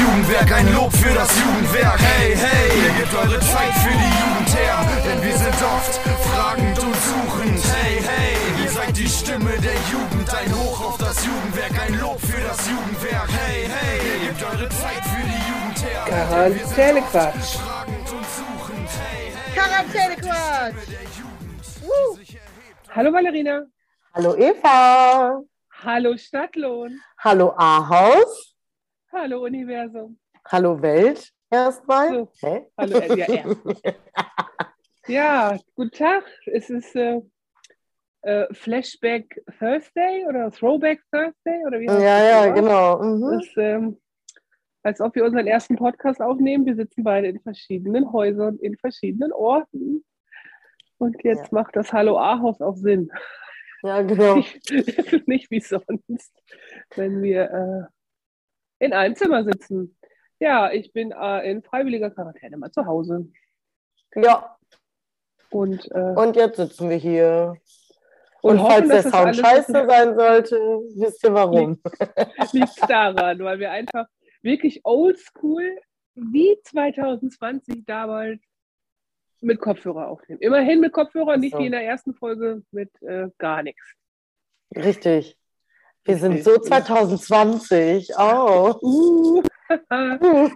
Jugendwerk, ein Lob für das Jugendwerk. Hey, hey, ihr gebt eure Zeit für die Jugend her, denn wir sind oft fragend und suchend. Hey, hey, ihr seid die Stimme der Jugend, ein Hoch auf das Jugendwerk, ein Lob für das Jugendwerk. Hey, hey, ihr gebt eure Zeit für die Jugend her. Quarantänequatsch. Fragend und suchend. Hey, hey, Quarantänequatsch. Uh. Hallo Valerina. Hallo Eva. Hallo Stadtlohn. Hallo Ahaus. Hallo Universum. Hallo Welt. Erstmal. So. Hä? Hallo, äh, ja, erstmal. Ja, guten Tag. Es ist äh, äh, Flashback Thursday oder Throwback Thursday oder wie heißt Ja, das ja, Wort? genau. Das Mhm. ist, ähm, als ob wir unseren ersten Podcast aufnehmen. Wir sitzen beide in verschiedenen Häusern, in verschiedenen Orten. Und jetzt Ja. macht das Hallo A-Haus auch Sinn. Ja, genau. Nicht, nicht wie sonst, wenn wir äh, in einem Zimmer sitzen. Ja, ich bin äh, in freiwilliger Quarantäne mal zu Hause. Ja, Und, äh, und jetzt sitzen wir hier. und, Und, falls hoffen, der dass das Sound scheiße sein sollte, wisst ihr warum. liegt daran, weil wir einfach wirklich oldschool wie 2020 damals mit Kopfhörer aufnehmen. Immerhin mit Kopfhörer, nicht so. wie in der ersten Folge mit äh, gar nichts. Richtig. Wir sind so 2020. Oh. Uh.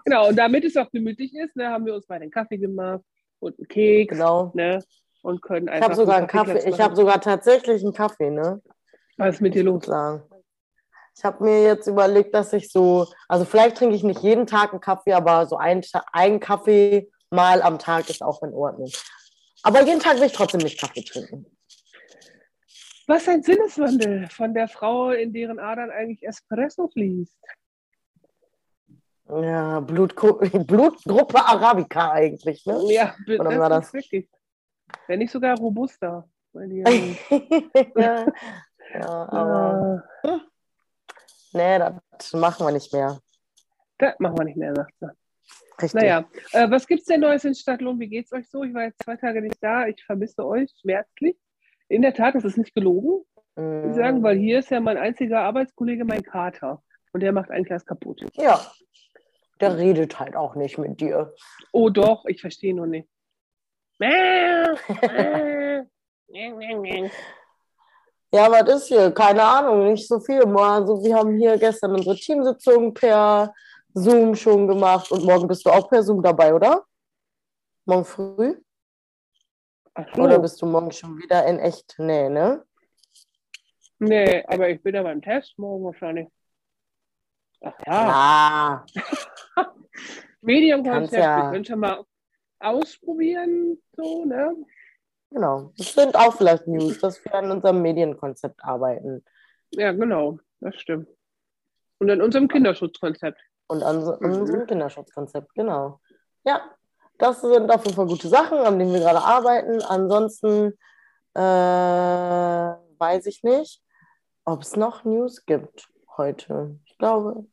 Genau, und damit es auch gemütlich ist, ne, haben wir uns beide einen Kaffee gemacht und einen Keks. Genau. Ne, und können Ich einfach. habe sogar einen Kaffeeplatz Kaffee. Ich habe sogar tatsächlich einen Kaffee, ne? Was ist mit dir los? sagen. Ich habe mir jetzt überlegt, dass ich so, also vielleicht trinke ich nicht jeden Tag einen Kaffee, aber so ein, ein Kaffee mal am Tag ist auch in Ordnung. Aber jeden Tag will ich trotzdem nicht Kaffee trinken. Was ein Sinneswandel von der Frau, in deren Adern eigentlich Espresso fließt. Ja, Blutgru Blutgruppe Arabica eigentlich, ne? Ja, das, Oder war das? wirklich. Wenn nicht sogar Robusta. Ja, ja, ja, aber äh, nee, das machen wir nicht mehr. das machen wir nicht mehr, sagt sie. Richtig. Naja, äh, was gibt's denn Neues in Stadtlohn? Wie geht's euch so? Ich war jetzt zwei Tage nicht da. Ich vermisse euch schmerzlich. In der Tat, das ist nicht gelogen, muss ich sagen, weil hier ist ja mein einziger Arbeitskollege mein Kater. Und der macht eigentlich alles kaputt. Ja, der redet halt auch nicht mit dir. Oh doch, ich verstehe nur nicht. Ja, was ist hier? Keine Ahnung, nicht so viel. Also, wir haben hier gestern unsere Teamsitzung per Zoom schon gemacht und morgen bist du auch per Zoom dabei, oder? Morgen früh? So. Oder bist du morgen schon wieder in echt? Nee, ne? Nee, aber ich bin ja beim Test morgen wahrscheinlich. Ach ja, Ah, Medienkonzept, kannst ja- wir können schon mal ausprobieren, so, ne? genau. Das sind auch vielleicht News, dass wir an unserem Medienkonzept arbeiten. Ja, genau, das stimmt. Und an unserem Kinderschutzkonzept. Und an so- Mhm. unserem Kinderschutzkonzept, genau. Ja, das sind auf jeden Fall gute Sachen, an denen wir gerade arbeiten. Ansonsten äh, weiß ich nicht, ob es noch News gibt heute. Ich glaube.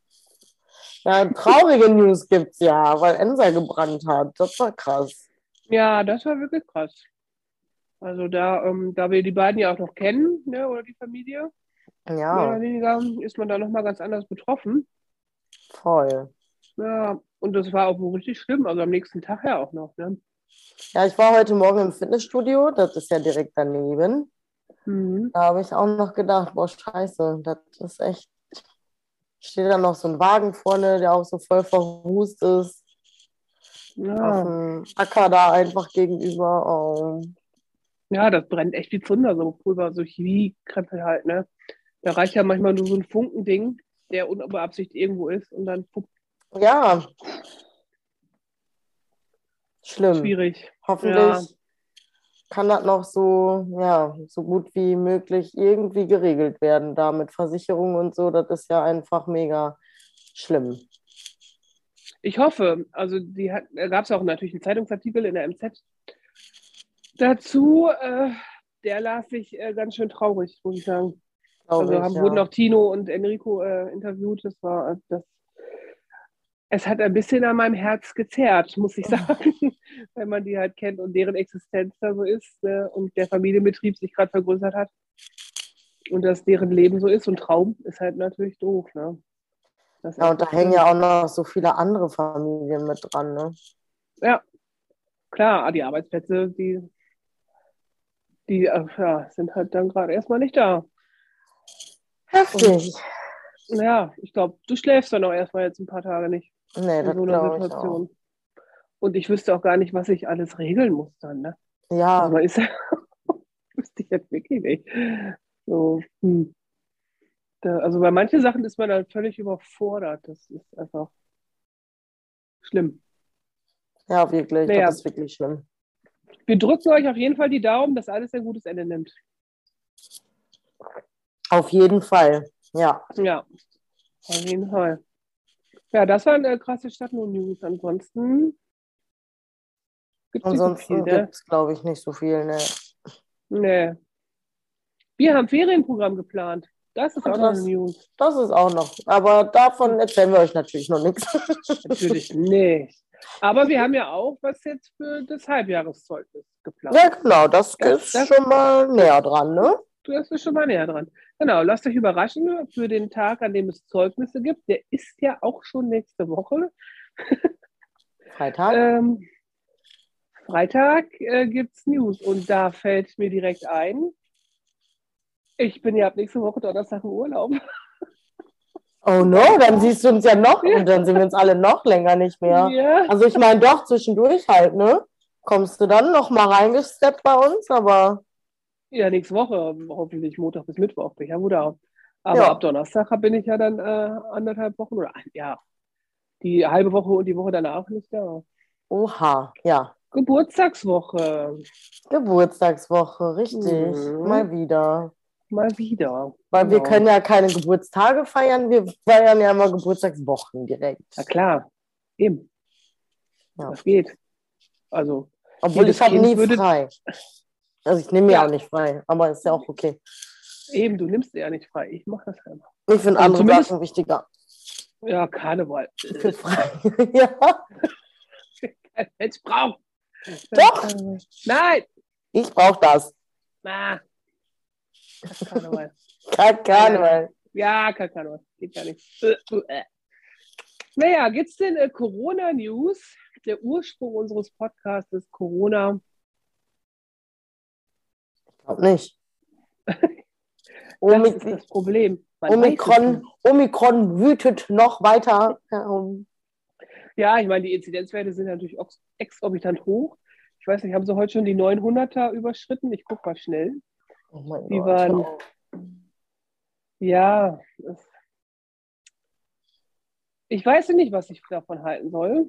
Ja, traurige News gibt es ja, weil Ensa gebrannt hat. Das war krass. Ja, das war wirklich krass. Also da, ähm, da wir die beiden ja auch noch kennen, ne, oder die Familie, mehr oder Ja, weniger, ist man da nochmal ganz anders betroffen. voll. Ja, und das war auch richtig schlimm, also am nächsten Tag ja auch noch, ne? Ja, ich war heute Morgen im Fitnessstudio, das ist ja direkt daneben. Mhm. Da habe ich auch noch gedacht, boah, scheiße, das ist echt. Steht da noch so ein Wagen vorne, der auch so voll verrußt ist. Auf Ja. dem Acker da einfach gegenüber. Oh. ja, das brennt echt wie Zunder, so Pulver, so Chemiekrempel halt, ne? Da reicht ja manchmal nur so ein Funkending, der unbeabsichtigt irgendwo ist und dann pup, Ja. Schlimm. schwierig. Hoffentlich Ja. kann das noch so, ja, so gut wie möglich irgendwie geregelt werden, da mit Versicherung und so. Das ist ja einfach mega schlimm. Ich hoffe, also die hat, da gab es auch natürlich einen Zeitungsartikel in der MZ dazu, äh, der las sich äh, ganz schön traurig, muss ich sagen. Glaub Also haben, ja. wurden auch Tino und Enrico äh, interviewt. Das war äh, das. Es hat ein bisschen an meinem Herz gezerrt, muss ich sagen, wenn man die halt kennt und deren Existenz da so ist ne? und der Familienbetrieb sich gerade vergrößert hat und dass deren Leben so ist und Traum ist halt natürlich doof. Ne? Ja, und da echt hängen ja auch noch so viele andere Familien mit dran, ne? Ja, klar, die Arbeitsplätze, die, die ja, sind halt dann gerade erstmal nicht da. Heftig. Ja, ich glaube, du schläfst dann auch erstmal jetzt ein paar Tage nicht Nee, in das so einer glaube ich auch. Situation. Und ich wüsste auch gar nicht, was ich alles regeln muss dann. Ne? Also Ja, man ist ja, wüsste ich jetzt wirklich nicht. So, hm. da, also bei manchen Sachen ist man dann völlig überfordert. Das ist einfach schlimm. ja, wirklich. Naja. Das ist wirklich schlimm. Wir drücken euch auf jeden Fall die Daumen, dass alles ein gutes Ende nimmt. Auf jeden Fall. Ja. Ja, auf jeden Fall. Ja, das waren äh, krasse Stadt News. Ansonsten gibt es nicht so Ansonsten ne? gibt es, glaube ich, nicht so viel. Ne? Nee. Wir haben Ferienprogramm geplant. Das ist auch noch eine Krass. News. Das ist auch noch. Aber davon erzählen wir euch natürlich noch nichts. Natürlich nicht. Aber wir haben ja auch was jetzt für das Halbjahreszeugnis geplant. Ja, genau. Das, Das- ist das- schon mal näher dran, ne? Du bist schon mal näher dran. Genau, lasst euch überraschen für den Tag, an dem es Zeugnisse gibt. Der ist ja auch schon nächste Woche. Freitag. Ähm, Freitag äh, gibt es News und da fällt mir direkt ein, ich bin ja ab nächste Woche Donnerstag im Urlaub. Oh no, dann siehst du uns ja noch und dann sehen wir uns alle noch länger nicht mehr. Ja. Also ich meine doch zwischendurch halt, ne? Kommst du dann noch mal reingesteppt bei uns, aber ja, nächste Woche, hoffentlich Montag bis Mittwoch, bin ich ja da. Aber Ja. ab Donnerstag bin ich ja dann äh, anderthalb Wochen oder ja, die halbe Woche und die Woche danach nicht da. oha, ja. Geburtstagswoche, Geburtstagswoche, richtig. Mhm. Mal wieder. mal wieder. Weil wir Genau. können ja keine Geburtstage feiern, wir feiern ja immer Geburtstagswochen direkt. Na klar, eben. Ja. Das geht. Also, Obwohl ich habe nie würde- frei. Also ich nehme mir Ja. auch nicht frei, aber ist ja auch okay. eben, du nimmst dir ja nicht frei. Ich mache das einfach. Ich finde Also andere Sachen wichtiger. Ja, Karneval. Ich finde frei. ja, Kein Mensch braucht. Doch. Nein. ich brauche das. Na. Karneval. Kein Karneval. Ja, kein Karneval. Geht gar nicht. Äh, äh. Naja, gibt es denn äh, Corona-News? Der Ursprung unseres Podcasts ist Corona. Glaube nicht. Das ist das Problem. Man Omikron. Omikron wütet noch weiter herum. Ja, ich meine, die Inzidenzwerte sind natürlich exorbitant hoch. Ich weiß nicht, haben sie heute schon die 900er überschritten? Ich gucke mal schnell. Oh mein Die Gott. waren- Ja, ich weiß nicht, was ich davon halten soll.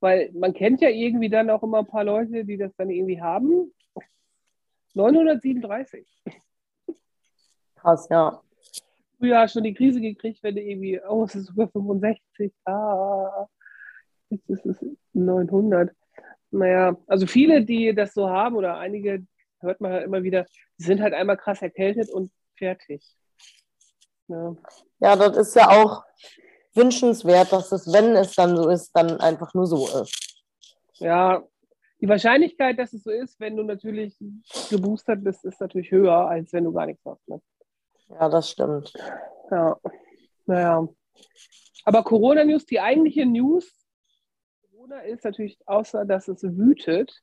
Weil man kennt ja irgendwie dann auch immer ein paar Leute, die das dann irgendwie haben. 937. Krass, ja. Früher schon die Krise gekriegt, wenn du irgendwie, oh, es ist sogar 65. Ah, jetzt ist es 900. Naja, also viele, die das so haben oder einige, hört man halt immer wieder, die sind halt einmal krass erkältet und fertig. Ja. Ja, das ist ja auch wünschenswert, dass es, wenn es dann so ist, dann einfach nur so ist. Ja, die Wahrscheinlichkeit, dass es so ist, wenn du natürlich geboostert bist, ist natürlich höher, als wenn du gar nichts hast. Ne? Ja, das stimmt. Ja, naja. Aber Corona-News, die eigentliche News, Corona ist natürlich, außer dass es wütet,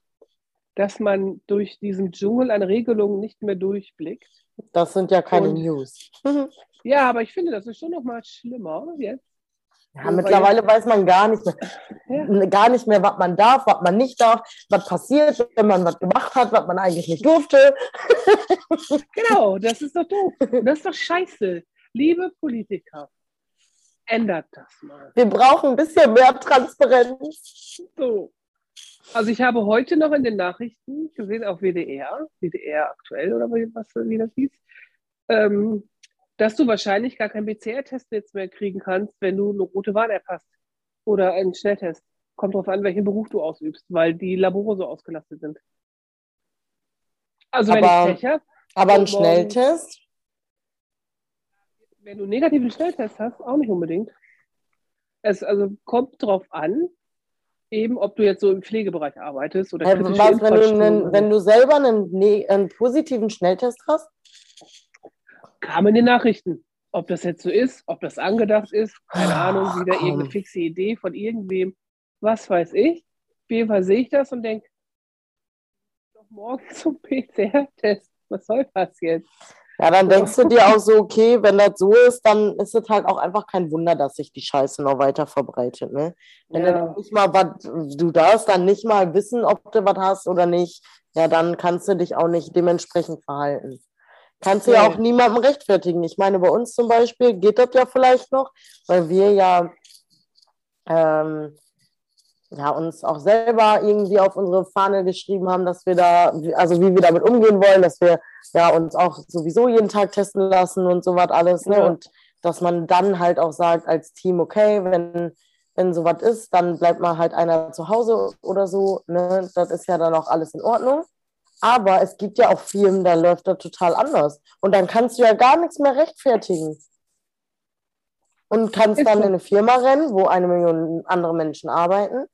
dass man durch diesen Dschungel an Regelungen nicht mehr durchblickt. Das sind ja keine Und- News. Ja, aber ich finde, das ist schon noch mal schlimmer jetzt. Ja, mittlerweile weiß man gar nicht mehr, gar nicht mehr, was man darf, was man nicht darf, was passiert, wenn man was gemacht hat, was man eigentlich nicht durfte. Genau, das ist doch doof. Das ist doch scheiße. Liebe Politiker, ändert das mal. Wir brauchen ein bisschen mehr Transparenz. So. Also ich habe heute noch in den Nachrichten gesehen auf WDR, WDR aktuell oder wie- was wie das hieß, ähm, dass du wahrscheinlich gar keinen PCR-Test jetzt mehr kriegen kannst, wenn du eine rote Warn-App hast oder einen Schnelltest. Kommt drauf an, welchen Beruf du ausübst, weil die Labore so ausgelastet sind. Also wenn Aber- ich Pech habe, Aber ein Schnelltest, wenn du einen negativen Schnelltest hast, auch nicht unbedingt. Es also kommt drauf an, eben ob du jetzt so im Pflegebereich arbeitest oder kritische was, wenn, du einen, wenn du selber einen, ne- einen positiven Schnelltest hast, Kam in den Nachrichten. ob das jetzt so ist, ob das angedacht ist, keine Ah, Ahnung, wieder komm. irgendeine fixe Idee von irgendwem, was weiß ich. Auf jeden Fall sehe ich das und denke, doch morgen zum PCR-Test. Was soll das jetzt? Ja, dann denkst du dir auch so, okay, wenn das so ist, dann ist es halt auch einfach kein Wunder, dass sich die Scheiße noch weiter verbreitet, ne? Wenn du Ja. dann nicht mal was, du darfst dann nicht mal wissen, ob du was hast oder nicht, ja, dann kannst du dich auch nicht dementsprechend verhalten. Kannst du ja auch niemandem rechtfertigen. Ich meine, bei uns zum Beispiel geht das ja vielleicht noch, weil wir ja, ähm, ja uns auch selber irgendwie auf unsere Fahne geschrieben haben, dass wir da, also wie wir damit umgehen wollen, dass wir ja uns auch sowieso jeden Tag testen lassen und sowas alles, ne? Ja. Und dass man dann halt auch sagt als Team, okay, wenn, wenn sowas ist, dann bleibt mal halt einer zu Hause oder so, ne? Das ist ja dann auch alles in Ordnung. Aber es gibt ja auch Firmen, da läuft das total anders. Und dann kannst du ja gar nichts mehr rechtfertigen. Und kannst dann in eine Firma rennen, wo eine Million andere Menschen arbeiten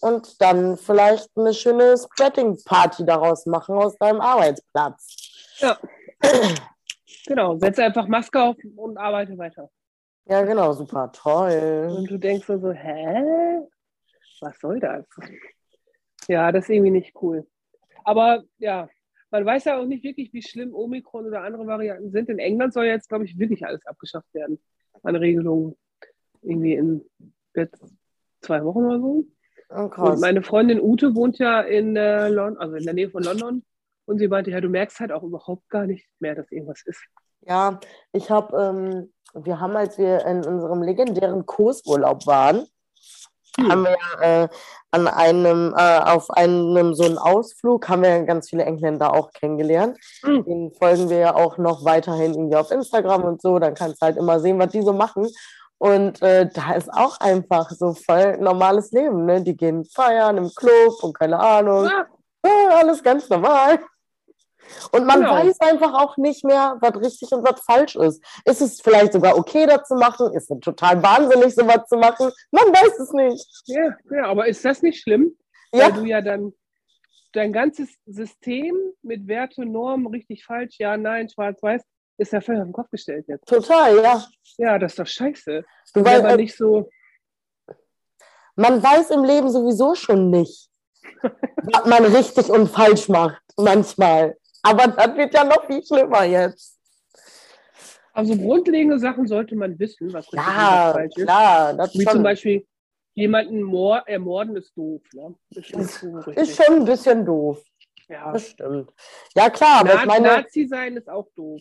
und dann vielleicht eine schöne Spreading-Party daraus machen aus deinem Arbeitsplatz. Ja. genau, setze einfach Maske auf und arbeite weiter. Ja, genau, super toll. Und du denkst so, so, hä? Was soll das? Ja, das ist irgendwie nicht cool. Aber ja, man weiß ja auch nicht wirklich, wie schlimm Omikron oder andere Varianten sind. In England soll jetzt, glaube ich, wirklich alles abgeschafft werden an Regelungen. Irgendwie in jetzt zwei Wochen oder so. Oh, Und krass. meine Freundin Ute wohnt ja in äh, London, also in der Nähe von London. Und sie meinte, ja, du merkst halt auch überhaupt gar nicht mehr, dass irgendwas ist. Ja, ich habe, ähm, wir haben, als wir in unserem legendären Kursurlaub waren, Hm. haben wir ja, äh, an einem, äh, auf einem so einen Ausflug, haben wir ganz viele Engländer auch kennengelernt. Hm. Den folgen wir ja auch noch weiterhin irgendwie auf Instagram und so. Dann kannst du halt immer sehen, was die so machen. Und äh, da ist auch einfach so voll normales Leben. Ne? Die gehen feiern im Club und keine Ahnung. Ah, Ja, alles ganz normal. Und man Genau. weiß einfach auch nicht mehr, was richtig und was falsch ist. Ist es vielleicht sogar okay, das zu machen? Ist es total wahnsinnig, sowas zu machen? Man weiß es nicht. ja, ja, aber ist das nicht schlimm? Ja, Weil du ja dann dein ganzes System mit Werte, Normen, richtig, falsch, ja, nein, schwarz, weiß, ist ja völlig auf den Kopf gestellt jetzt. total, ja. Ja, das ist doch scheiße. Du weißt, aber nicht so, man weiß im Leben sowieso schon nicht, was man richtig und falsch macht, manchmal. Aber das wird ja noch viel schlimmer jetzt. also grundlegende Sachen sollte man wissen, was Ja, falsch ist. klar. Das Wie schon, zum Beispiel, jemanden mor ermorden ist doof. Ne? Ist schon Ist- ist schon ein bisschen doof. ja. Das stimmt. Ja, klar, aber Na ich meine. Nazi sein ist auch doof.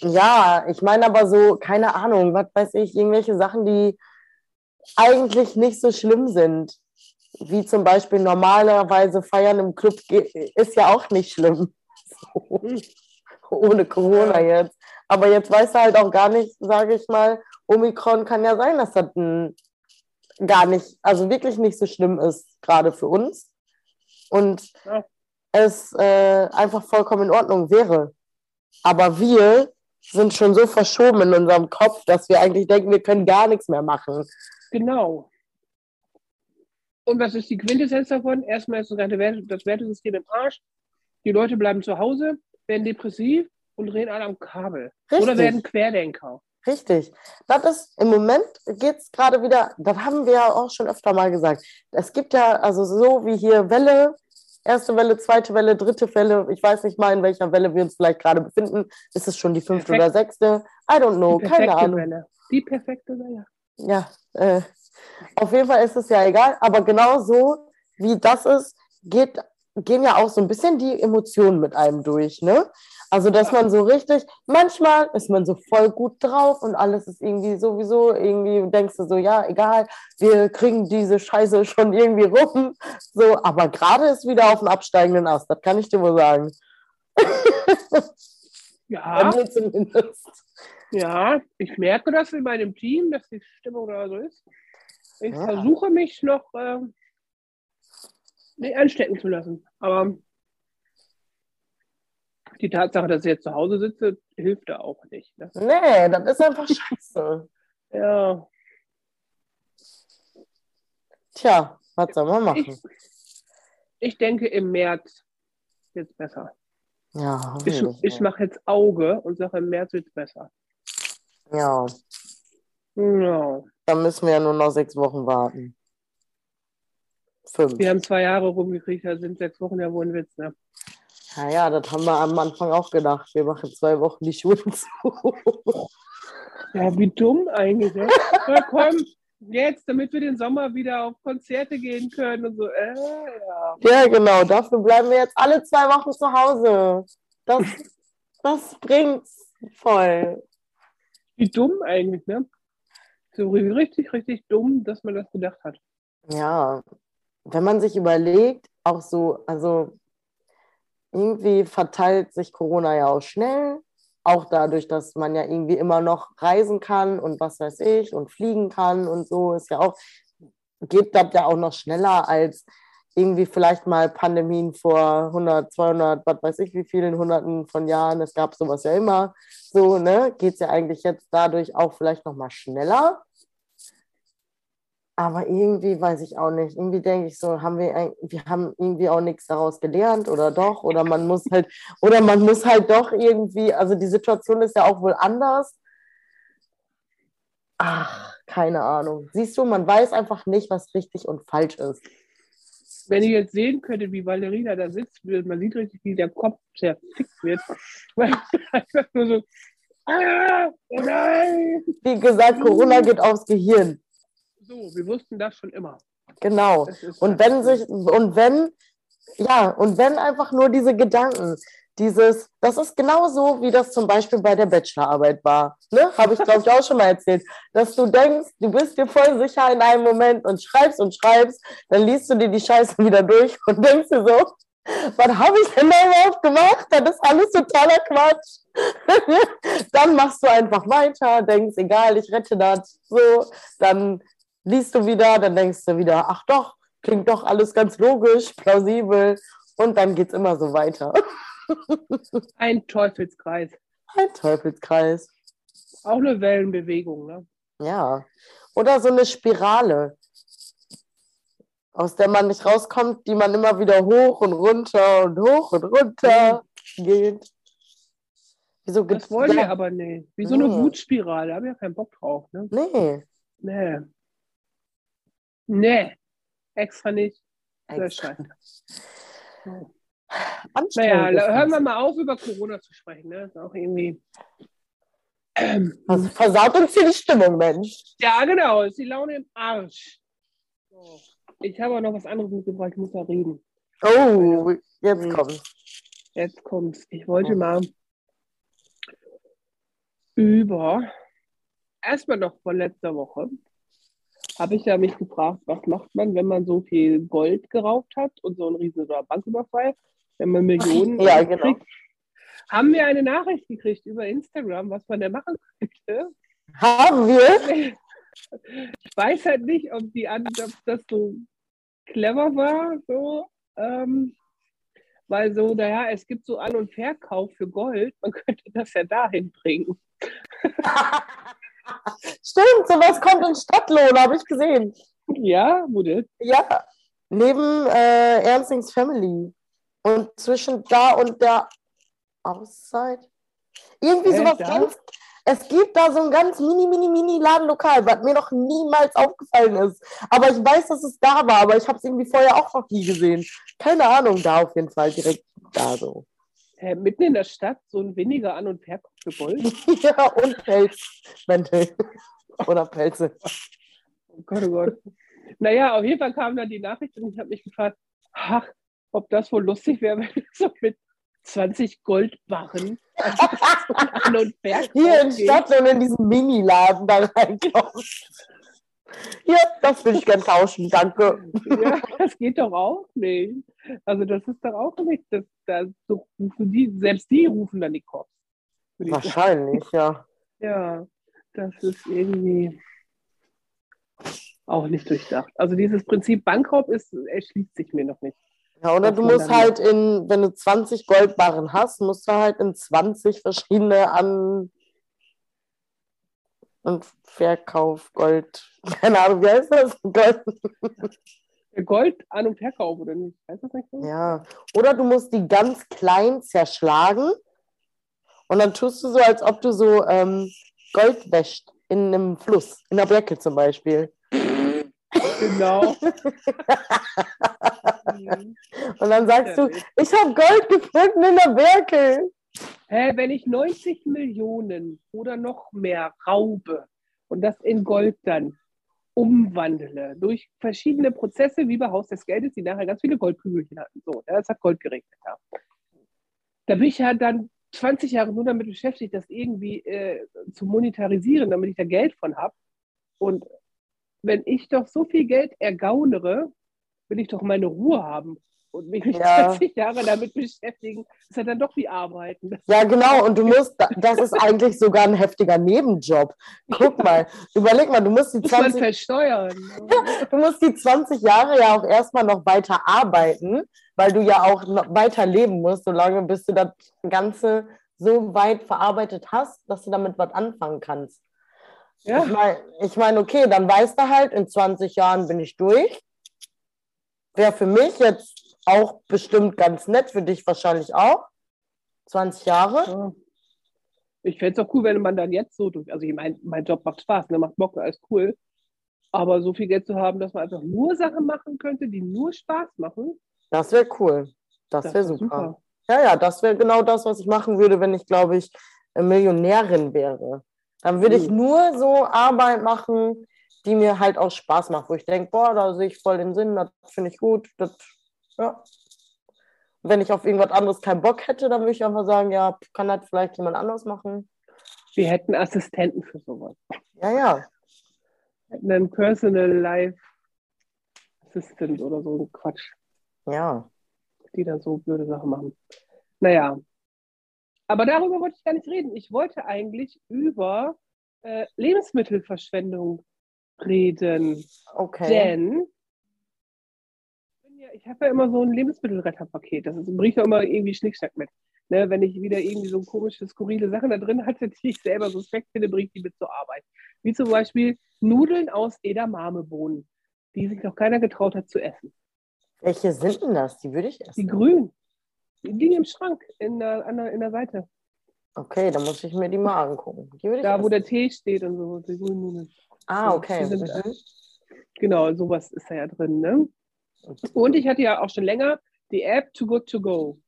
Ja, ich meine aber so, keine Ahnung, was weiß ich, irgendwelche Sachen, die eigentlich nicht so schlimm sind. Wie zum Beispiel normalerweise feiern im Club ist ja auch nicht schlimm. Hm. Ohne Corona jetzt. Aber jetzt weißt du halt auch gar nicht, sage ich mal, Omikron kann ja sein, dass das gar nicht, also wirklich nicht so schlimm ist, gerade für uns. Und Ja. es äh, einfach vollkommen in Ordnung wäre. Aber wir sind schon so verschoben in unserem Kopf, dass wir eigentlich denken, wir können gar nichts mehr machen. Genau. Und was ist die Quintessenz davon? Erstmal ist das ganze Werte- das Wertesystem im Arsch. Die Leute bleiben zu Hause, werden depressiv und drehen alle am Kabel. Oder Richtig. werden Querdenker. Richtig. Das ist im Moment geht es gerade wieder, das haben wir ja auch schon öfter mal gesagt. Es gibt ja, also so wie hier Welle, erste Welle, zweite Welle, dritte Welle, ich weiß nicht mal, in welcher Welle wir uns vielleicht gerade befinden. Ist es schon die fünfte Perfekt. oder sechste? I don't know, keine perfekte Ahnung. Welle. Die perfekte Welle. Ja, äh, auf jeden Fall ist es ja egal, aber genau so wie das ist, geht, gehen ja auch so ein bisschen die Emotionen mit einem durch, ne? Also, dass man so richtig, manchmal ist man so voll gut drauf und alles ist irgendwie sowieso, irgendwie denkst du so, ja, egal, wir kriegen diese Scheiße schon irgendwie rum. So, aber gerade ist wieder auf dem absteigenden Ast, das kann ich dir wohl sagen. Bei Ja, mir zumindest. ja, ich merke das in meinem Team, dass die Stimmung da so ist. Ich Ja. versuche mich noch ähm, nicht anstecken zu lassen. Aber die Tatsache, dass ich jetzt zu Hause sitze, hilft da auch nicht. Ne? Nee, das ist einfach scheiße. Ja, Tja, was soll man ich, machen? ich denke, im März wird es besser. Ja, Ich, ich mache jetzt Auge und sage, im März wird es besser. Ja, Ja. dann müssen wir ja nur noch sechs Wochen warten. Fünf. Wir haben zwei Jahre rumgekriegt, da sind sechs Wochen ja wohl ein Witz. Ne? Naja, das haben wir am Anfang auch gedacht. Wir machen zwei Wochen die Schulen zu. Ja, wie dumm eigentlich. Ne? Ja, komm, jetzt, damit wir den Sommer wieder auf Konzerte gehen können und so. Äh, ja. Ja, genau. Dafür bleiben wir jetzt alle zwei Wochen zu Hause. Das, das bringt's voll. Wie dumm eigentlich, ne? So richtig, richtig dumm, dass man das gedacht hat. Ja, wenn man sich überlegt, auch so, also irgendwie verteilt sich Corona ja auch schnell. Auch dadurch, dass man ja irgendwie immer noch reisen kann und was weiß ich und fliegen kann und so, ist ja auch, geht das ja auch noch schneller als irgendwie vielleicht mal Pandemien vor 100, 200, was weiß ich wie vielen Hunderten von Jahren. Es gab sowas ja immer. So, ne, geht es ja eigentlich jetzt dadurch auch vielleicht noch mal schneller. Aber irgendwie weiß ich auch nicht. Irgendwie denke ich so, haben wir, ein- wir haben irgendwie auch nichts daraus gelernt oder doch? Oder man muss halt, oder man muss halt doch irgendwie, also die Situation ist ja auch wohl anders. Ach, keine Ahnung. Siehst du, man weiß einfach nicht, was richtig und falsch ist. Wenn ihr jetzt sehen könntet, wie Valerina da sitzt, man sieht richtig, wie der Kopf zerfickt wird. Weil einfach nur so, ah, oh nein. Wie gesagt, Corona geht aufs Gehirn. So, wir wussten das schon immer. Genau. Und das. wenn sich, und wenn, ja, und wenn einfach nur diese Gedanken, dieses, das ist genauso, wie das zum Beispiel bei der Bachelorarbeit war. Ne? Habe ich, glaube ich, auch schon mal erzählt. Dass du denkst, du bist dir voll sicher in einem Moment und schreibst und schreibst, dann liest du dir die Scheiße wieder durch und denkst dir so, was habe ich denn da überhaupt gemacht? Das ist alles totaler Quatsch. dann machst du einfach weiter, denkst, egal, ich rette das. So, dann liest du wieder, dann denkst du wieder, ach doch, klingt doch alles ganz logisch, plausibel. Und dann geht es immer so weiter. Ein Teufelskreis. Ein Teufelskreis. Auch eine Wellenbewegung. Ne? Ja. Oder so eine Spirale, aus der man nicht rauskommt, die man immer wieder hoch und runter und hoch und runter geht. Wieso Das wollen wir da- aber nicht. Wie so eine. Wutspirale. Da haben wir ja keinen Bock drauf. Ne? Nee. Nee. Nee. Extra nicht. Extra. Naja, hören wir mal auf, über Corona zu sprechen. Ne? Ist auch irgendwie. Das versaut uns hier die Stimmung, Mensch. Ja, genau. Ist die Laune im Arsch. So. Ich habe auch noch was anderes mitgebracht. Ich muss da reden. Oh, jetzt Mhm. kommt. Jetzt kommt's. Ich wollte Ja. mal über. Erstmal noch von letzter Woche. Habe ich ja mich gefragt, was macht man, wenn man so viel Gold geraubt hat und so einen riesen Banküberfall, wenn man Millionen Ja, kriegt. genau. Haben wir eine Nachricht gekriegt über Instagram, was man da machen könnte. Haben wir? Ich weiß halt nicht, ob, die, an- ob das so clever war, so, ähm, weil so, naja, es gibt so An- und Verkauf für Gold, man könnte das ja dahin bringen. Stimmt, sowas kommt in Stadtlohn, habe ich gesehen. Ja, wo denn? Ja, neben äh, Ernstings Family. Und zwischen da und der Auszeit. Irgendwie Hä, sowas da? ganz. Es gibt da so ein ganz mini, mini, mini Ladenlokal, was mir noch niemals aufgefallen ist. Aber ich weiß, dass es da war, aber ich habe es irgendwie vorher auch noch nie gesehen. Keine Ahnung, da auf jeden Fall, direkt da so. Äh, mitten in der Stadt so ein weniger An- und Gold? ja, und Pelzmäntel. Oder Pelze. Oh Gott, oh Gott. Naja, auf jeden Fall kam dann die Nachricht und ich habe mich gefragt, ach, ob das wohl lustig wäre, wenn wir so mit 20 Goldbarren An- und Verkauf Hier in gehen. Stadtlohn in diesen Mini-Laden da reinkommen. Ja, das will ich gern tauschen, danke. Ja, das geht doch auch nicht. Also das ist doch auch nicht, das, das so rufen die, selbst die rufen dann die Cops. würde sagen. Wahrscheinlich, ja. Ja, das ist irgendwie auch nicht durchdacht. Also dieses Prinzip Bankraub ist, erschließt sich mir noch nicht. Ja, oder du musst halt in, wenn du 20 Goldbarren hast, musst du halt in 20 verschiedene An- und Verkauf Gold. Keine Ahnung, wie heißt das? Gold. Gold an- und Verkauf, oder nicht? Heißt das nicht so? Ja. Oder du musst die ganz klein zerschlagen und dann tust du so, als ob du so ähm, Gold wäscht in einem Fluss, in der Berke zum Beispiel. Genau. Mhm. Und dann sagst du, ich habe Gold gefunden in der Berke. Hä, wenn ich 90 Millionen oder noch mehr raube und das in Gold dann umwandle durch verschiedene Prozesse, wie bei Haus des Geldes, die nachher ganz viele Goldkügelchen hatten. So, ja, es hat Gold geregnet. Ja. Da bin ich ja dann 20 Jahre nur damit beschäftigt, das irgendwie äh, zu monetarisieren, damit ich da Geld von habe. Und wenn ich doch so viel Geld ergaunere, will ich doch meine Ruhe haben und mich nicht Ja. 20 Jahre damit beschäftigen. Ist ja dann doch wie Arbeiten. Das Ja, genau. Und du musst, das ist eigentlich sogar ein heftiger Nebenjob. Guck mal, überleg mal, du musst die muss man 20, versteuern. du musst die 20 Jahre ja auch erstmal noch weiter arbeiten, weil du ja auch weiter leben musst, solange bis du das Ganze so weit verarbeitet hast, dass du damit was anfangen kannst. Ich Ja, meine, ich mein, okay, dann weißt du halt, in 20 Jahren bin ich durch. Wäre für mich jetzt auch bestimmt ganz nett, für dich wahrscheinlich auch. 20 Jahre. Ja. Ich fände es auch cool, wenn man dann jetzt so durch. Also, ich meine, mein Job macht Spaß, ne? macht Bock, alles cool. Aber so viel Geld zu haben, dass man einfach nur Sachen machen könnte, die nur Spaß machen, Das wäre cool. Das, das wäre wär super. Ja, ja, das wäre genau das, was ich machen würde, wenn ich, glaube ich, Millionärin wäre. Dann würde ich Mhm. nur so Arbeit machen, die mir halt auch Spaß macht, wo ich denke, boah, da sehe ich voll den Sinn, das finde ich gut. Das, ja. Wenn ich auf irgendwas anderes keinen Bock hätte, dann würde ich einfach sagen, ja, kann das vielleicht jemand anders machen. Wir hätten Assistenten für sowas. Ja, ja. Wir hätten einen Personal Life Assistant oder so ein Quatsch, Ja. die dann so blöde Sachen machen. Naja. Aber darüber wollte ich gar nicht reden. Ich wollte eigentlich über äh, Lebensmittelverschwendung reden. Okay. Denn ich habe ja immer so ein Lebensmittelretterpaket. Das ist, bringt ja immer irgendwie Schnickschnack mit. Ne, wenn ich wieder irgendwie so komische, skurrile Sachen da drin hatte, die ich selber suspekt finde, bringe ich die mit zur Arbeit. Wie zum Beispiel Nudeln aus Edamamebohnen, die sich noch keiner getraut hat zu essen. Welche sind denn das? Die würde ich Die essen. grünen. Die liegen im Schrank in der, an der, in der Seite. Okay, dann muss ich mir die mal angucken. Die würde ich Da, wo essen. der Tee steht und so, die grünen Nudeln. Ah, okay. Die sind, Mhm. Genau, sowas ist da ja drin. Ne? Und ich hatte ja auch schon länger die App Too Good To Go.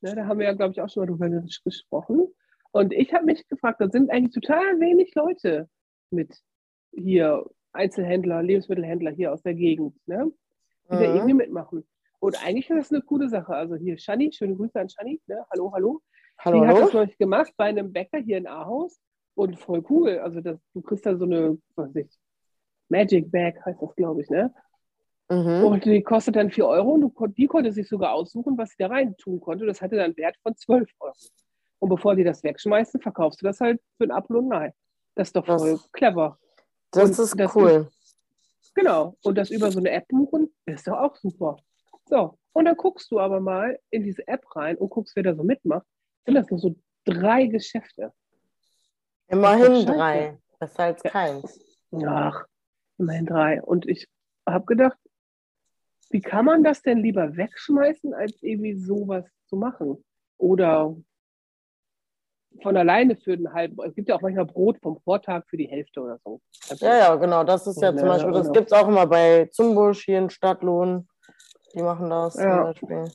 Ne, da haben wir ja, glaube ich, auch schon mal drüber ges- gesprochen. Und ich habe mich gefragt, da sind eigentlich total wenig Leute mit hier, Einzelhändler, Lebensmittelhändler hier aus der Gegend, ne, die da irgendwie Mhm. mitmachen. Und eigentlich ist das eine coole Sache. Also hier Shani, schöne Grüße an Shani. Ne? Hallo, hallo. Hallo, die hat das neulich gemacht bei einem Bäcker hier in Ahaus. Und voll cool. Also das, du kriegst da so eine, was weiß ich, Magic Bag heißt das, glaube ich, ne? Mhm. Und die kostet dann 4 Euro und du, die konnte sich sogar aussuchen, was sie da rein tun konnte. Das hatte dann einen Wert von 12 Euro. Und bevor die das wegschmeißen, verkaufst du das halt für einen Apfel und ein Ei. Das ist doch Das- voll clever. Das und ist das cool. Genau. Und das über so eine App buchen, ist doch auch super. So. Und dann guckst du aber mal in diese App rein und guckst, wer da so mitmacht. Sind das nur so drei Geschäfte? Immerhin drei. Besser als keins. Ach, immerhin drei. Und ich habe gedacht, wie kann man das denn lieber wegschmeißen, als irgendwie sowas zu machen? Oder von alleine für den halben. Es gibt ja auch manchmal Brot vom Vortag für die Hälfte oder so. Ja, ja, genau. Das ist ja Ja, zum Beispiel, das genau. gibt es auch immer bei Zumbusch hier in Stadtlohn. Die machen das Ja. zum Beispiel.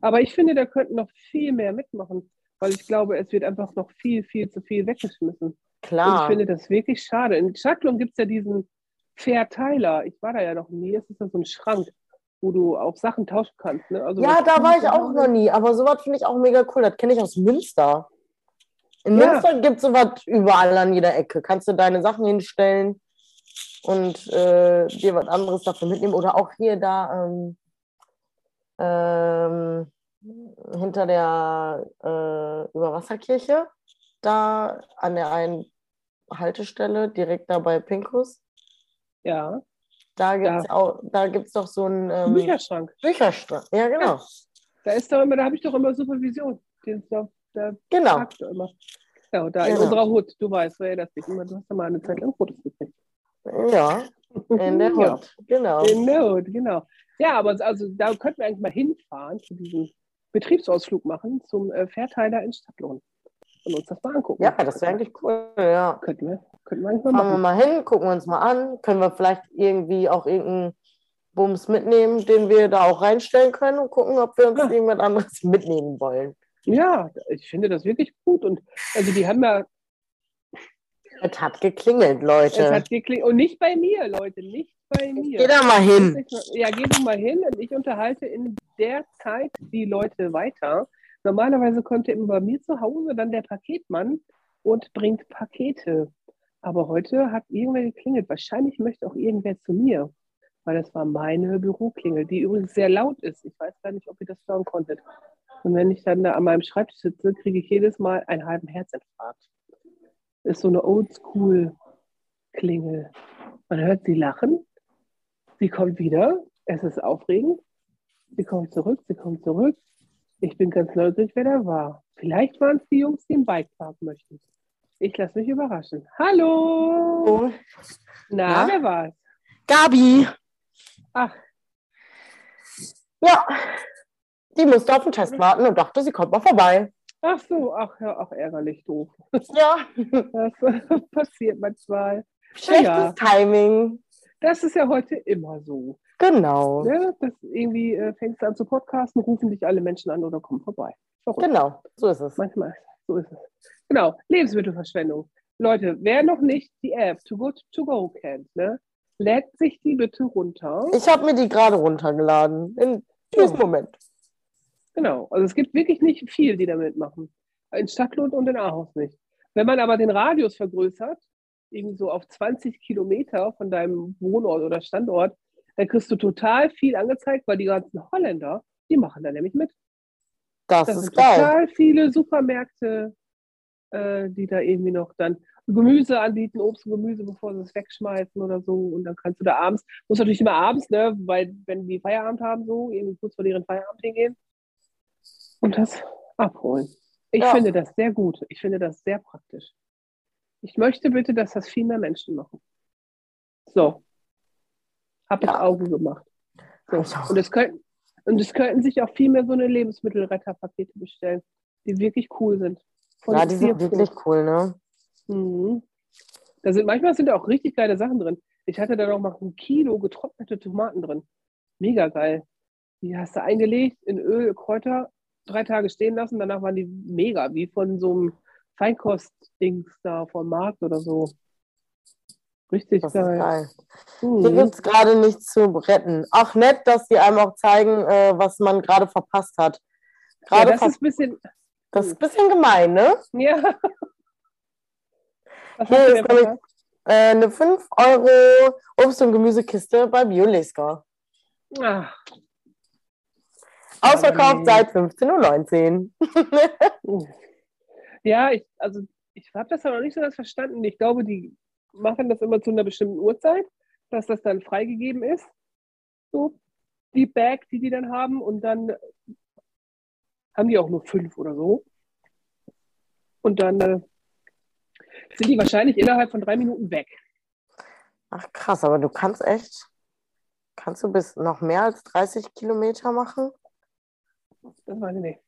Aber ich finde, da könnten noch viel mehr mitmachen, weil ich glaube, es wird einfach noch viel, viel zu viel weggeschmissen. Und ich Klar. finde das wirklich schade. In Stadtlohn gibt es ja diesen Verteiler. Ich war da ja noch nie. Es ist ja so ein Schrank, wo du auch Sachen tauschen kannst. Ne? Also Ja, da war ich auch noch nie, aber sowas finde ich auch mega cool. Das kenne ich aus Münster. In Ja. Münster gibt es sowas überall an jeder Ecke. Kannst du deine Sachen hinstellen und äh, dir was anderes dafür mitnehmen. Oder auch hier da ähm, ähm, hinter der äh, Überwasserkirche, da an der einen Haltestelle, direkt da bei Pinkus. Ja, Da gibt es Ja. auch, da gibt's doch so einen ähm, Bücherschrank. Bücherschrank. Ja, genau. Da ist doch immer, da habe ich doch immer Supervision. Den, da, da Genau. du immer. Ja, da in Genau. unserer Hut, du weißt, wer das nicht immer. Du hast ja mal eine Zeit lang Fotos gekriegt. Ja, in der Ja. Hut. Genau. In der Hut, genau. Ja, aber also da könnten wir eigentlich mal hinfahren, zu diesem Betriebsausflug machen zum äh, Verteiler in Stadtlohn. Und uns das mal angucken. Ja, das wäre eigentlich cool, ja. Könnten wir, könnten wir eigentlich mal Fahren wir machen. mal hin, gucken wir uns mal an. Können wir vielleicht irgendwie auch irgendeinen Bums mitnehmen, den wir da auch reinstellen können und gucken, ob wir uns Ja. irgendwas anderes mitnehmen wollen. Ja, ich finde das wirklich gut. Und also die haben ja, Es hat geklingelt, es Leute. hat geklingelt. Und nicht bei mir, Leute, nicht bei mir. Geh da mal hin. Ja, geh du mal hin und ich unterhalte in der Zeit die Leute weiter. Normalerweise kommt immer bei mir zu Hause dann der Paketmann und bringt Pakete. Aber heute hat irgendwer geklingelt. Wahrscheinlich möchte auch irgendwer zu mir, weil das war meine Büroklingel, die übrigens sehr laut ist. Ich weiß gar nicht, ob ihr das hören konntet. Und wenn ich dann da an meinem Schreibtisch sitze, kriege ich jedes Mal einen halben Herzinfarkt. Ist so eine Oldschool-Klingel. Man hört sie lachen. Sie kommt wieder. Es ist aufregend. Sie kommt zurück. Sie kommt zurück. Ich bin ganz neugierig, wer da war. Vielleicht waren es die Jungs, die im Bikepark möchten. Ich lasse mich überraschen. Hallo! Oh, Na, Na? wer war's? Gabi. Ach, Ja. Die musste auf den Test warten und dachte, sie kommt mal vorbei. ach so, ach ja, ach ärgerlich doof. Ja. Das passiert manchmal. Schlechtes Ja. Timing. Das ist ja heute immer so. Genau. Ne? Das irgendwie äh, fängst du an zu podcasten, rufen dich alle Menschen an oder kommen vorbei. Verrückt. Genau. So ist es. Manchmal, so ist es. Genau, Lebensmittelverschwendung. Leute, wer noch nicht die App To Go To Go kennt, ne, lädt sich die bitte runter. Ich habe mir die gerade runtergeladen. In diesem Ja. Moment. Genau, also es gibt wirklich nicht viel, die damit machen. In Stadtlohn und in Ahaus nicht. Wenn man aber den Radius vergrößert, irgendwie so auf 20 Kilometer von deinem Wohnort oder Standort, dann kriegst du total viel angezeigt, weil die ganzen Holländer, die machen da nämlich mit. Das, Das ist sind geil. total viele Supermärkte, äh, die da irgendwie noch dann Gemüse anbieten, Obst und Gemüse, bevor sie es wegschmeißen oder so. Und dann kannst du da abends, muss natürlich immer abends, ne, weil wenn die Feierabend haben, so, irgendwie kurz vor deren Feierabend hingehen und das abholen. Ich Ja. finde das sehr gut. Ich finde das sehr praktisch. Ich möchte bitte, dass das viel mehr Menschen machen. So. Hab ich Ja. Augen gemacht. So. Ich. Und es könnten, und es könnten sich auch viel mehr so eine Lebensmittelretterpakete bestellen, die wirklich cool sind. Von Ja, die sind wirklich cool, ne? Mhm. Da sind, manchmal sind da auch richtig geile Sachen drin. Ich hatte da noch mal ein Kilo getrocknete Tomaten drin. Mega geil. Die hast du eingelegt in Öl, Kräuter, drei Tage stehen lassen. Danach waren die mega, wie von so einem Feinkost-Dings da vom Markt oder so. Richtig Das ist geil. geil. Hier Mhm. gibt es gerade nichts zu retten. Auch nett, dass die einem auch zeigen, äh, was man gerade verpasst hat. Ja, das ist ein bisschen. das ist ein bisschen gemein, ne? Ja. Was Hier ist nämlich-? Äh, eine 5 Euro Obst- und Gemüsekiste bei Bioleska. Ach, Ausverkauft nee. seit 15.19 Uhr. Ja, ich, also ich habe das aber noch nicht so ganz verstanden. Ich glaube, die machen das immer zu einer bestimmten Uhrzeit, dass das dann freigegeben ist. So, die Bag, die die dann haben. Und dann haben die auch nur fünf oder so. Und dann äh, sind die wahrscheinlich innerhalb von drei Minuten weg. Ach krass, aber du kannst echt, kannst du bis noch mehr als 30 Kilometer machen? Das weiß ich nicht.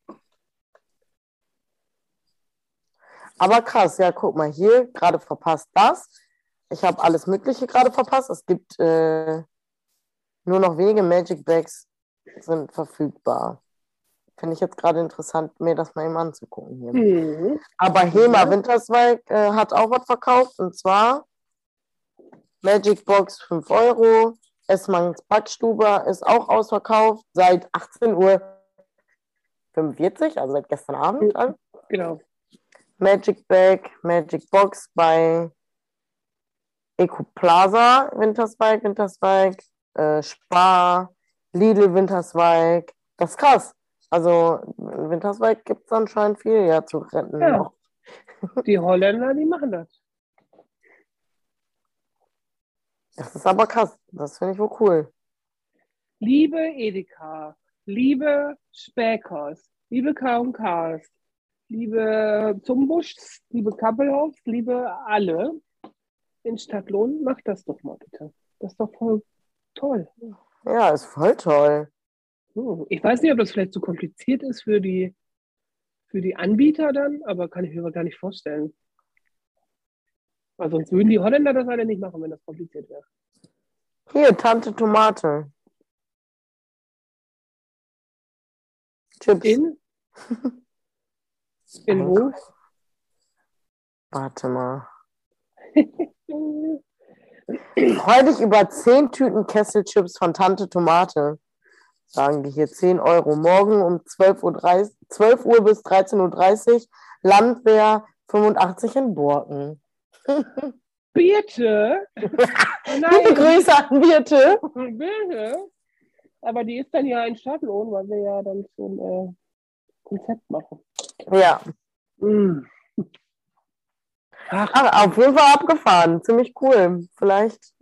Aber krass, ja, guck mal, hier gerade verpasst das. Ich habe alles Mögliche gerade verpasst. Es gibt äh, nur noch wenige Magic Bags sind verfügbar. Finde ich jetzt gerade interessant, mir das mal eben anzugucken hier. Mhm. Aber Hema Ja. Winterswijk äh, hat auch was verkauft und zwar Magic Box 5 Euro. Essmanns Backstube ist auch ausverkauft seit 18 Uhr 45, also seit gestern Abend. Genau. Magic Bag, Magic Box bei Eco Plaza Winterswijk, Winterswijk, äh, Spar, Lidl Winterswijk. Das ist krass. Also in Winterswijk gibt es anscheinend viel ja zu retten. Ja. noch. Die Holländer, die machen das. Das ist aber krass. Das finde ich wohl cool. Liebe Edeka, liebe Späkers, liebe K&Ks, liebe Zumbuschs, liebe Kappelhoffs, liebe alle in Stadtlohn, macht das doch mal bitte. Das ist doch voll toll. Ja, ist voll toll. Ich weiß nicht, ob das vielleicht zu kompliziert ist für die für die Anbieter dann, aber kann ich mir aber gar nicht vorstellen. Weil sonst würden die Holländer das alle nicht machen, wenn das kompliziert wäre. Hier, Tante Tomate. Chips. In? In wo? Warte mal. Freu über 10 Tüten Kesselchips von Tante Tomate. Sagen die hier 10 Euro. Morgen um 12 Uhr, 30, 12 Uhr bis 13.30 Uhr. Landwehr 85 in Borken. Bitte? Liebe Grüße an Birte. bitte. Aber die ist dann ja in Stadtlohn, weil wir ja dann so ein äh, Konzept machen. Ja, Mm. Ach, aber auf jeden Fall abgefahren. Ziemlich cool. Vielleicht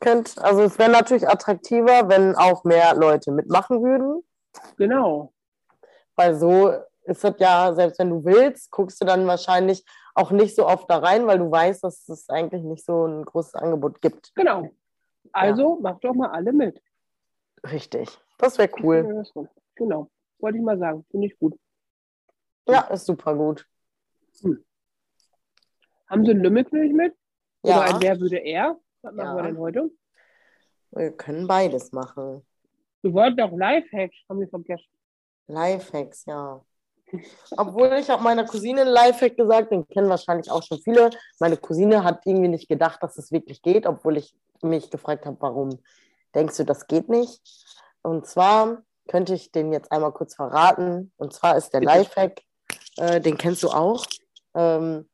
könnt, also es wäre natürlich attraktiver, wenn auch mehr Leute mitmachen würden. genau. Weil so ist das ja, selbst wenn du willst, guckst du dann wahrscheinlich auch nicht so oft da rein, weil du weißt, dass es eigentlich nicht so ein großes Angebot gibt. Genau. Also macht doch mal alle mit. Richtig. Das wäre cool. Ja. Genau. Wollte ich mal sagen. Finde ich gut. Ja, ist super gut. Haben Sie einen Lümmelknilch mit? Oder Ja, ein Wer würde er? Was machen Ja. wir denn heute? wir können beides machen. Wir wollten auch Lifehacks, haben wir vergessen. Lifehacks, ja. Obwohl ich habe meiner Cousine einen Lifehack gesagt, den kennen wahrscheinlich auch schon viele. Meine Cousine hat irgendwie nicht gedacht, dass es wirklich geht, obwohl ich mich gefragt habe, warum denkst du, das geht nicht? Und zwar könnte ich den jetzt einmal kurz verraten. Und zwar ist der. Lifehack, äh, den kennst du auch, ähm,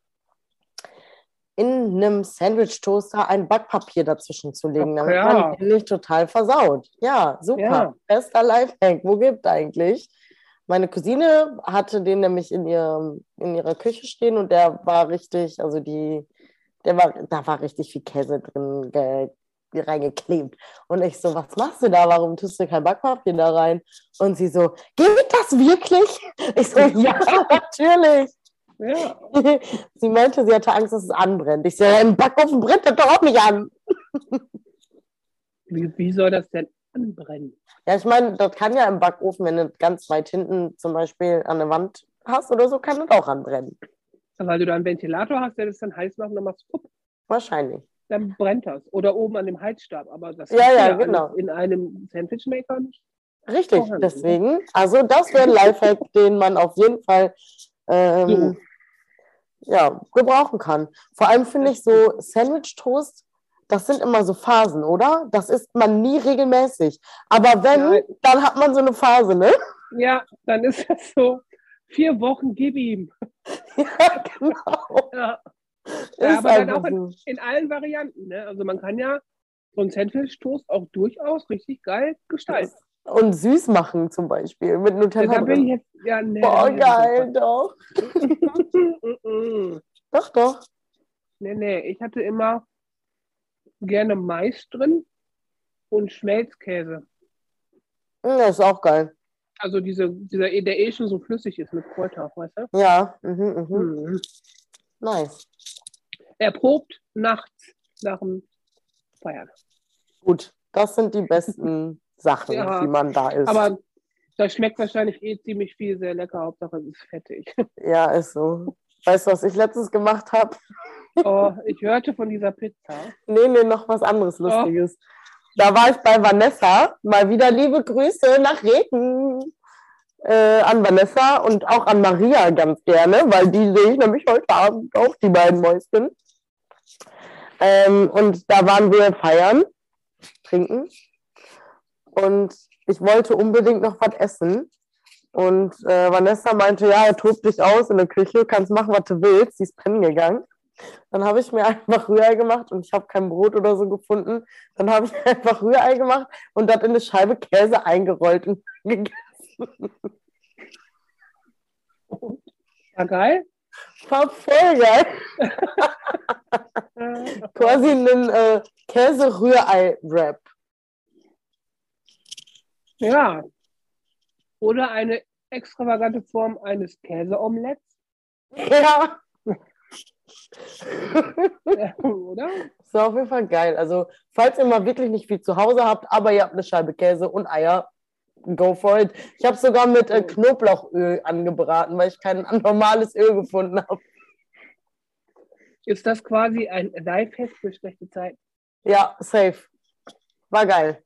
in einem Sandwich-Toaster ein Backpapier dazwischen zu legen, damit ja. man nicht total versaut. Ja, super. Ja. Bester Lifehack. Wo gibt eigentlich? Meine Cousine hatte den nämlich in, ihrem, in ihrer Küche stehen und der war richtig, also die, der war, da war richtig viel Käse drin ge, reingeklebt. Und ich so, was machst du da? Warum tust du kein Backpapier da rein? Und sie so, geht das wirklich? Ich so, ja, natürlich. Ja. Sie meinte, sie hatte Angst, dass es anbrennt. Ich ja, im Backofen brennt das doch auch nicht an. Wie, wie soll das denn anbrennen? Ja, ich meine, das kann ja im Backofen, wenn du ganz weit hinten zum Beispiel an der Wand hast oder so, kann das auch anbrennen. Weil du da einen Ventilator hast, der das dann heiß macht, dann machst du pupp, Wahrscheinlich. dann brennt das. Oder oben an dem Heizstab. Aber das Ja, ja, alles genau. in einem Sandwichmaker nicht. Richtig, deswegen. Also das wäre ein Lifehack, den man auf jeden Fall ähm, ja, gebrauchen kann. Vor allem finde ich so Sandwich-Toast, das sind immer so Phasen, oder? Das isst man nie regelmäßig. Aber wenn, Ja. dann hat man so eine Phase, ne? Ja, dann ist das so. Vier Wochen, gib ihm. Ja, genau. Ja. Ist Ja, aber dann auch in, so. in allen Varianten. Ne? Also man kann ja so einen Sandwich-Toast auch durchaus richtig geil gestalten. Und süß machen zum Beispiel mit Ja, Nutella da bin ich jetzt, ja, nee, Boah, nee, geil, doch. Doch, doch. nee, nee, ich hatte immer gerne Mais drin und Schmelzkäse. Hm, Das ist auch geil. Also diese, dieser, der eh schon so flüssig ist mit Kräuter, weißt du? Ja, mhm, mhm. Mhm. nice. Er probt nachts nach dem Feiern. Gut, das sind die besten Sachen, Ja, die man da isst. Aber das schmeckt wahrscheinlich eh ziemlich viel, sehr lecker. Hauptsache es ist fettig. Ja, ist so. Weißt du, was ich letztens gemacht habe? Oh, ich hörte von dieser Pizza. Nee, nee, noch was anderes Oh. Lustiges. Da war ich bei Vanessa. Mal wieder liebe Grüße nach Regen. Äh, an Vanessa und auch an Maria ganz gerne, weil die sehe ich nämlich heute Abend auch, die beiden Mäuschen. Ähm, und da waren wir feiern, trinken. Und ich wollte unbedingt noch was essen. Und äh, Vanessa meinte, ja, tob dich aus in der Küche, kannst machen, was du willst. Sie ist pennen gegangen. Dann habe ich mir einfach Rührei gemacht und ich habe kein Brot oder so gefunden. Dann habe ich einfach Rührei gemacht und das in eine Scheibe Käse eingerollt und gegessen. War geil. War voll geil. Quasi ein äh, Käse-Rührei-Wrap. Ja. Oder eine extravagante Form eines Käseomeletts. Ja, Ja, Oder? ist auf jeden Fall geil. Also, falls ihr mal wirklich nicht viel zu Hause habt, aber ihr habt eine Scheibe Käse und Eier, go for it. Ich habe sogar mit äh, Knoblauchöl angebraten, weil ich kein normales Öl gefunden habe. Ist das quasi ein Lifehack für schlechte Zeiten? Ja, safe. War geil.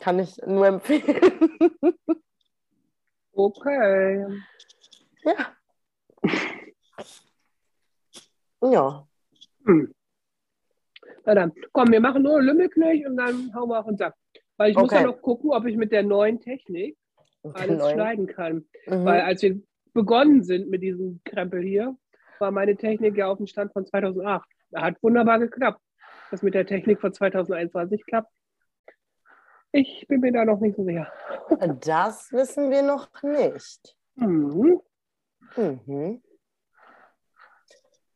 Kann ich nur empfehlen. Okay. ja. Ja. Hm. Na dann, komm, wir machen nur Lümmelknöch und dann hauen wir auf den Sack. Weil ich muss Okay. ja noch gucken, ob ich mit der neuen Technik alles Neuen. schneiden kann. Mhm. Weil als wir begonnen sind mit diesem Krempel hier, war meine Technik ja auf dem Stand von 2008. Hat wunderbar geklappt. Das mit der Technik von 2021 klappt. Ich bin mir da noch nicht so sicher. Das wissen wir noch nicht. Mhm. Mhm.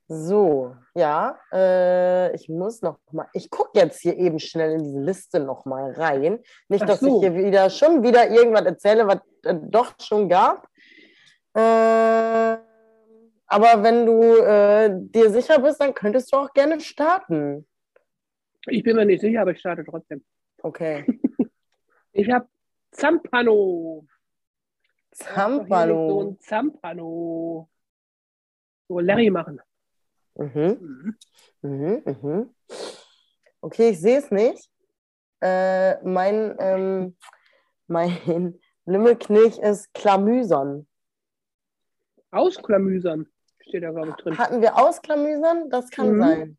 So, ja, äh, ich muss noch mal, ich gucke jetzt hier eben schnell in diese Liste noch mal rein. Nicht, Ach dass so. ich hier wieder schon wieder irgendwas erzähle, was äh, doch schon gab. Äh, aber wenn du äh, dir sicher bist, dann könntest du auch gerne starten. Ich bin mir nicht sicher, aber ich starte trotzdem. Okay. Ich habe Zampano. Liegt So Zampano. ein Zampano. So Larry machen. Mhm. Mhm, mhm. Okay, ich sehe es nicht. Äh, mein ähm, mein Lümmelknilch ist Chlamyson. Ausklamüsern steht da, glaube ich, drin. Hatten wir Ausklamüsern? Das kann Mhm. sein.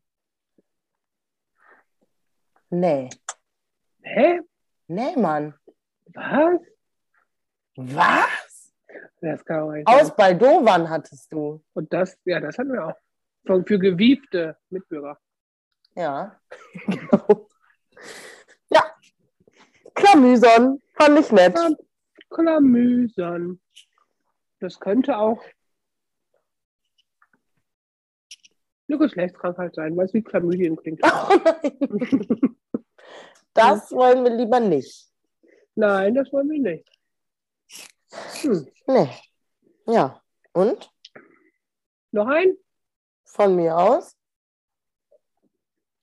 Nee. Hä? Nee, Mann. Was? Was? Das kann sein. Aus Baldovan hattest du. Und das, ja, das hatten wir auch. Von, für gewiefte Mitbürger. Ja. genau. Ja. Chlamyson. Fand ich nett. Ja. Chlamysern. Das könnte auch eine Geschlechtskrankheit sein, weil es wie Chlamydien klingt. Oh nein. Das wollen wir lieber nicht. Nein, das wollen wir nicht. Hm. Nee. Ja. Und? Noch ein? Von mir aus?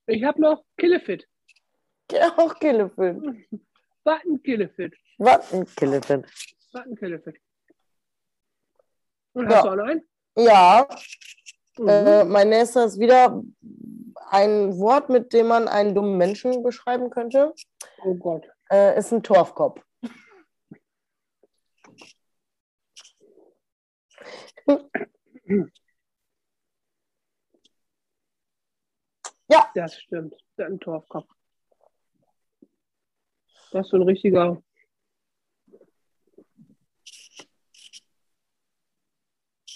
Ich habe noch Killefit. Auch Killefit. Button Killefit. Ein Killefit. Button Killefit. Und Ja. hast du auch noch einen? Ja, Mhm. äh, mein nächster ist wieder ein Wort, mit dem man einen dummen Menschen beschreiben könnte. oh Gott. Äh, ist ein Torfkopf. Das stimmt. Einen Torfkopf. Das ist so ein richtiger.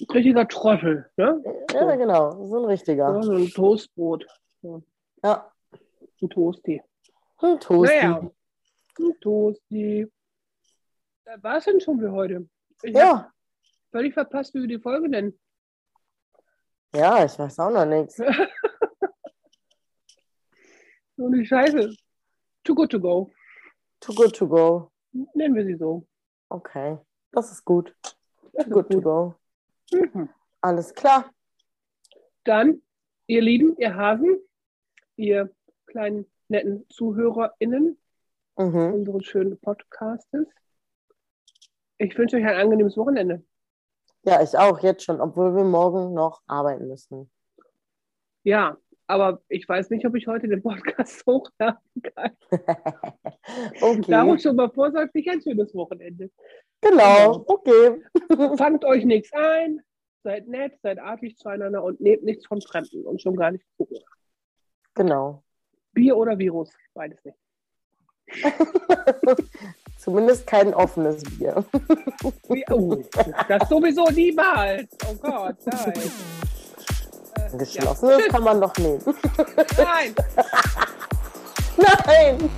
Ein richtiger Trottel, ne? Ja, genau, so ein Ja, richtiger. so ein Toastbrot. Ja, Ein Toasty. ein Toasty. Naja, ein Toasty. Das war's denn schon für heute. Ich Ja, völlig verpasst, wie wir die Folge nennen. ja, ich weiß auch noch nichts. So eine Scheiße. Too good to go. Too good to go. Nennen wir sie so. Okay, das ist gut. Das Too ist good to go. Mhm. Alles klar. Dann, ihr Lieben, ihr Hasen, ihr kleinen netten ZuhörerInnen Mhm. unseres schönen Podcastes. Ich wünsche euch ein angenehmes Wochenende. Ja, ich auch jetzt schon, obwohl wir morgen noch arbeiten müssen. Ja, aber ich weiß nicht, ob ich heute den Podcast hochladen kann. Darum okay, schon mal vorsorglich ein schönes Wochenende. genau, okay. Fangt euch nichts ein, seid nett, seid artig zueinander und nehmt nichts von Fremden und schon gar nicht Corona. Genau. Bier oder Virus, beides nicht. Zumindest kein offenes Bier. Oh, das sowieso niemals. Oh Gott, nein. Geschlossenes Ja. kann man doch nehmen. Nein. Nein!